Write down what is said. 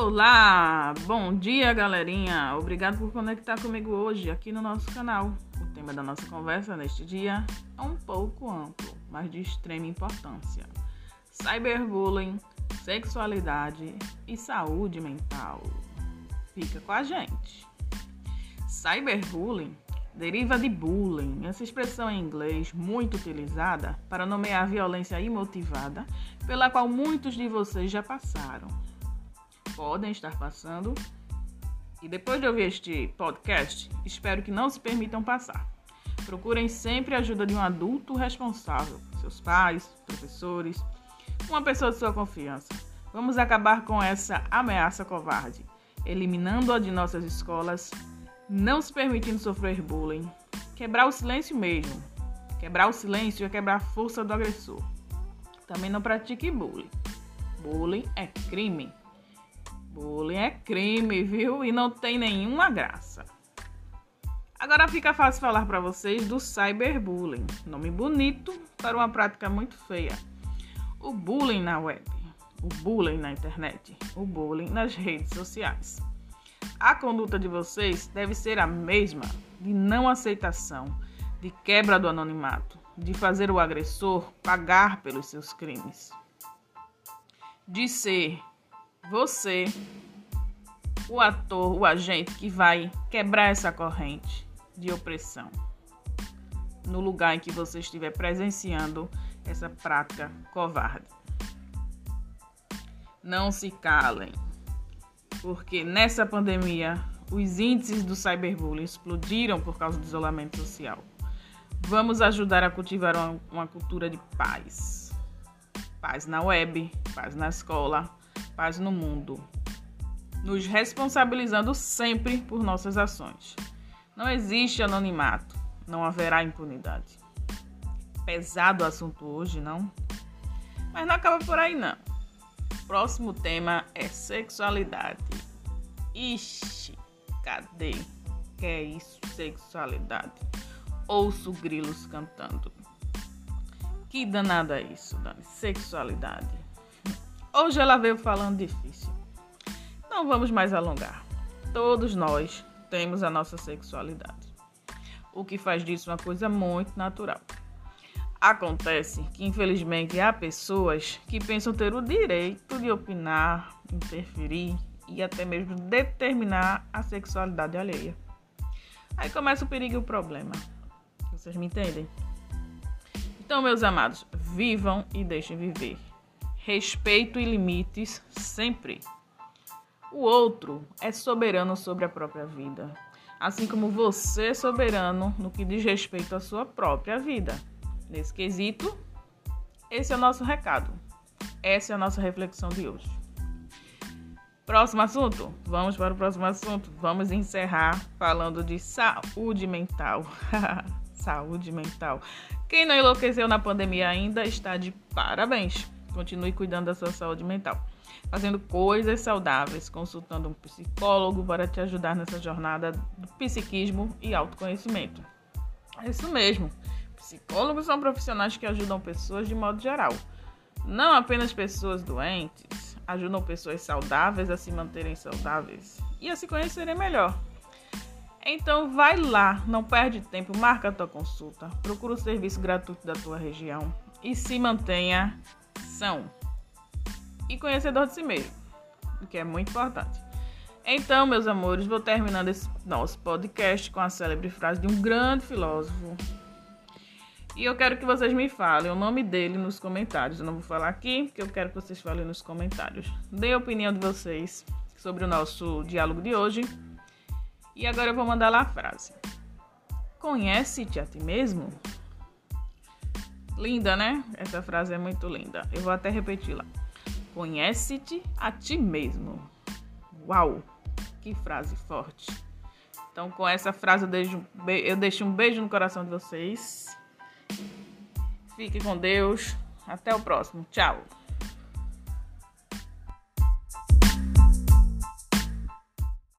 Olá, bom dia galerinha. Obrigado por conectar comigo hoje aqui no nosso canal. O tema da nossa conversa neste dia é um pouco amplo, mas de extrema importância: cyberbullying, sexualidade e saúde mental. Fica com a gente. Cyberbullying deriva de bullying, essa expressão em inglês muito utilizada para nomear a violência imotivada pela qual muitos de vocês já passaram podem estar passando. E depois de ouvir este podcast, espero que não se permitam passar. Procurem sempre a ajuda de um adulto responsável, seus pais, professores, uma pessoa de sua confiança. Vamos acabar com essa ameaça covarde, eliminando-a de nossas escolas, não se permitindo sofrer bullying, quebrar o silêncio mesmo. Quebrar o silêncio é quebrar a força do agressor. Também não pratique bullying. Bullying é crime. Bullying é crime, viu? E não tem nenhuma graça. Agora fica fácil falar para vocês do cyberbullying, nome bonito para uma prática muito feia. O bullying na web, o bullying na internet, o bullying nas redes sociais. A conduta de vocês deve ser a mesma de não aceitação, de quebra do anonimato, de fazer o agressor pagar pelos seus crimes, de ser você, o ator, o agente que vai quebrar essa corrente de opressão no lugar em que você estiver presenciando essa prática covarde. Não se calem, porque nessa pandemia os índices do cyberbullying explodiram por causa do isolamento social. Vamos ajudar a cultivar uma, uma cultura de paz. Paz na web, paz na escola, paz no mundo, nos responsabilizando sempre por nossas ações. Não existe anonimato, não haverá impunidade. Pesado o assunto hoje, não? Mas não acaba por aí, não. Próximo tema é sexualidade. Ixi, cadê? Que é isso, sexualidade? Ouço grilos cantando. Que danada é isso, Dani? Sexualidade. Hoje ela veio falando difícil. Não vamos mais alongar. Todos nós temos a nossa sexualidade, o que faz disso uma coisa muito natural. Acontece que, infelizmente, há pessoas que pensam ter o direito de opinar, interferir e até mesmo determinar a sexualidade alheia. Aí começa o perigo e o problema. Vocês me entendem? Então, meus amados, vivam e deixem viver respeito e limites sempre. O outro é soberano sobre a própria vida, assim como você é soberano no que diz respeito à sua própria vida. Nesse quesito, esse é o nosso recado. Essa é a nossa reflexão de hoje. Próximo assunto? Vamos para o próximo assunto. Vamos encerrar falando de saúde mental. saúde mental. Quem não enlouqueceu na pandemia ainda está de parabéns. Continue cuidando da sua saúde mental, fazendo coisas saudáveis, consultando um psicólogo para te ajudar nessa jornada do psiquismo e autoconhecimento. É isso mesmo. Psicólogos são profissionais que ajudam pessoas de modo geral. Não apenas pessoas doentes, ajudam pessoas saudáveis a se manterem saudáveis e a se conhecerem melhor. Então vai lá, não perde tempo, marca a tua consulta, procura o serviço gratuito da tua região e se mantenha e conhecedor de si mesmo, o que é muito importante. Então, meus amores, vou terminando esse nosso podcast com a célebre frase de um grande filósofo. E eu quero que vocês me falem o nome dele nos comentários. Eu não vou falar aqui, porque eu quero que vocês falem nos comentários. Dê a opinião de vocês sobre o nosso diálogo de hoje. E agora eu vou mandar lá a frase. Conhece-te a ti mesmo? Linda, né? Essa frase é muito linda. Eu vou até repetir lá. Conhece-te a ti mesmo. Uau! Que frase forte. Então, com essa frase, eu deixo, eu deixo um beijo no coração de vocês. Fique com Deus. Até o próximo. Tchau.